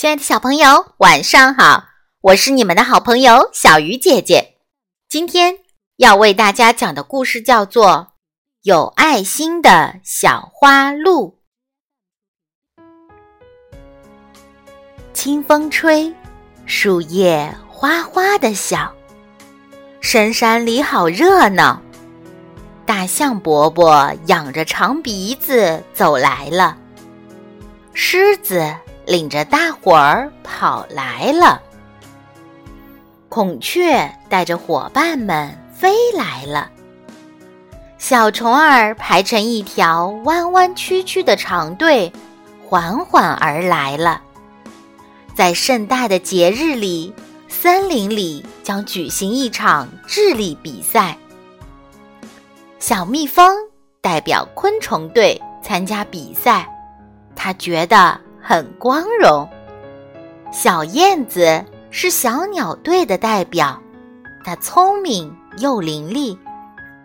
亲爱的小朋友，晚上好！我是你们的好朋友小鱼姐姐。今天要为大家讲的故事叫做《有爱心的小花鹿》。清风吹，树叶哗哗的响，深山里好热闹。大象伯伯仰着长鼻子走来了，狮子。领着大伙儿跑来了，孔雀带着伙伴们飞来了，小虫儿排成一条弯弯曲曲的长队，缓缓而来了。在盛大的节日里，森林里将举行一场智力比赛。小蜜蜂代表昆虫队参加比赛，他觉得。很光荣。小燕子是小鸟队的代表，它聪明又伶俐，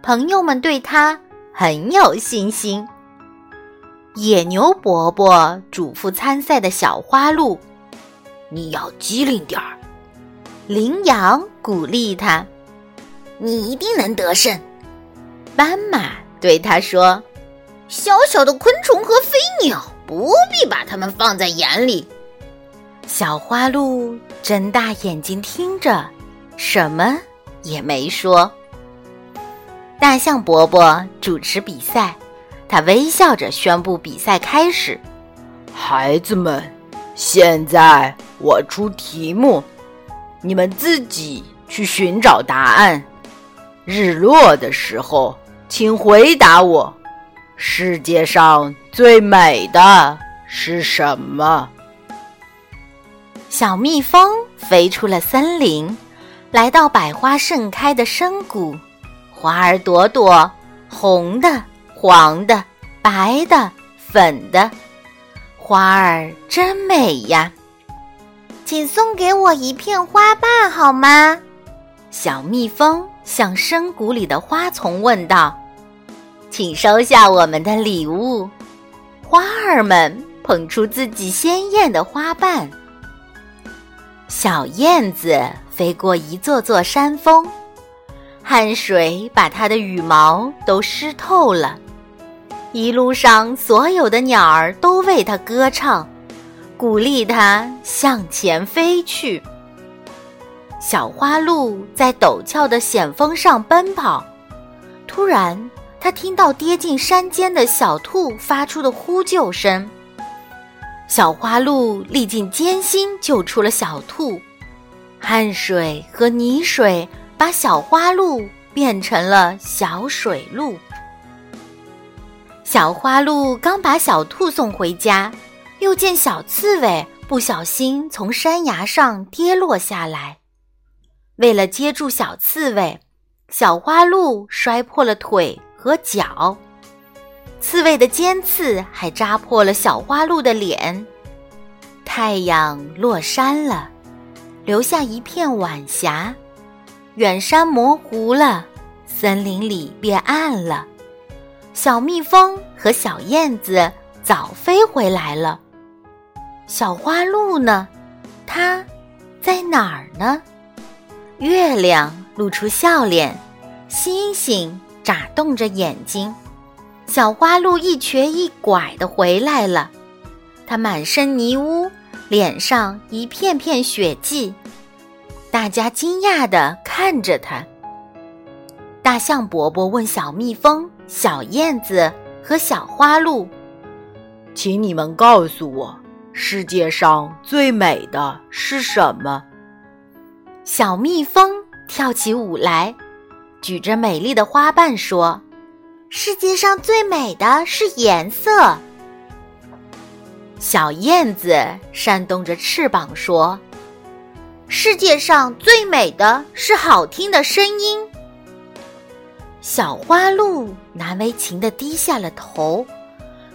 朋友们对它很有信心。野牛伯伯嘱咐参赛的小花鹿：“你要机灵点儿。”羚羊鼓励他：“你一定能得胜。”斑马对他说：“小小的昆虫和飞鸟。”不必把它们放在眼里。小花鹿睁大眼睛听着，什么也没说。大象伯伯主持比赛，他微笑着宣布比赛开始。孩子们，现在我出题目，你们自己去寻找答案。日落的时候，请回答我。世界上最美的是什么？小蜜蜂飞出了森林，来到百花盛开的深谷，花儿朵朵，红的、黄的、白的、粉的，花儿真美呀！请送给我一片花瓣好吗？小蜜蜂向深谷里的花丛问道。请收下我们的礼物，花儿们捧出自己鲜艳的花瓣。小燕子飞过一座座山峰，汗水把它的羽毛都湿透了。一路上，所有的鸟儿都为它歌唱，鼓励它向前飞去。小花鹿在陡峭的险峰上奔跑，突然。他听到跌进山间的小兔发出的呼救声，小花鹿历尽艰辛救出了小兔，汗水和泥水把小花鹿变成了小水鹿。小花鹿刚把小兔送回家，又见小刺猬不小心从山崖上跌落下来，为了接住小刺猬，小花鹿摔破了腿。和脚，刺猬的尖刺还扎破了小花鹿的脸。太阳落山了，留下一片晚霞，远山模糊了，森林里变暗了。小蜜蜂和小燕子早飞回来了，小花鹿呢？它在哪儿呢？月亮露出笑脸，星星。眨动着眼睛，小花鹿一瘸一拐的回来了。它满身泥污，脸上一片片血迹。大家惊讶的看着它。大象伯伯问小蜜蜂、小燕子和小花鹿：“请你们告诉我，世界上最美的是什么？”小蜜蜂跳起舞来。举着美丽的花瓣说：“世界上最美的是颜色。”小燕子扇动着翅膀说：“世界上最美的是好听的声音。”小花鹿难为情的低下了头，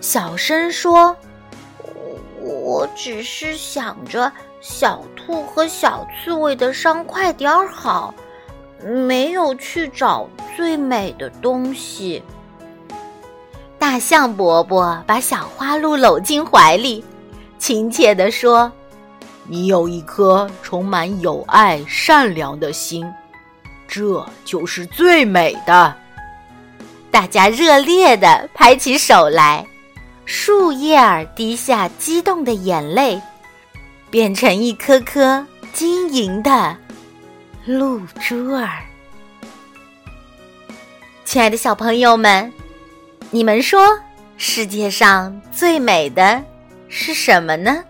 小声说：“我只是想着小兔和小刺猬的伤快点好。”没有去找最美的东西。大象伯伯把小花鹿搂进怀里，亲切地说：“你有一颗充满友爱、善良的心，这就是最美的。大家热烈地拍起手来，树叶儿滴下激动的眼泪，变成一颗颗晶莹的露珠儿。亲爱的小朋友们，你们说世界上最美的是什么呢？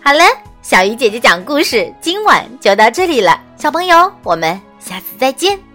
好了，小鱼姐姐讲故事，今晚就到这里了。小朋友，我们下次再见。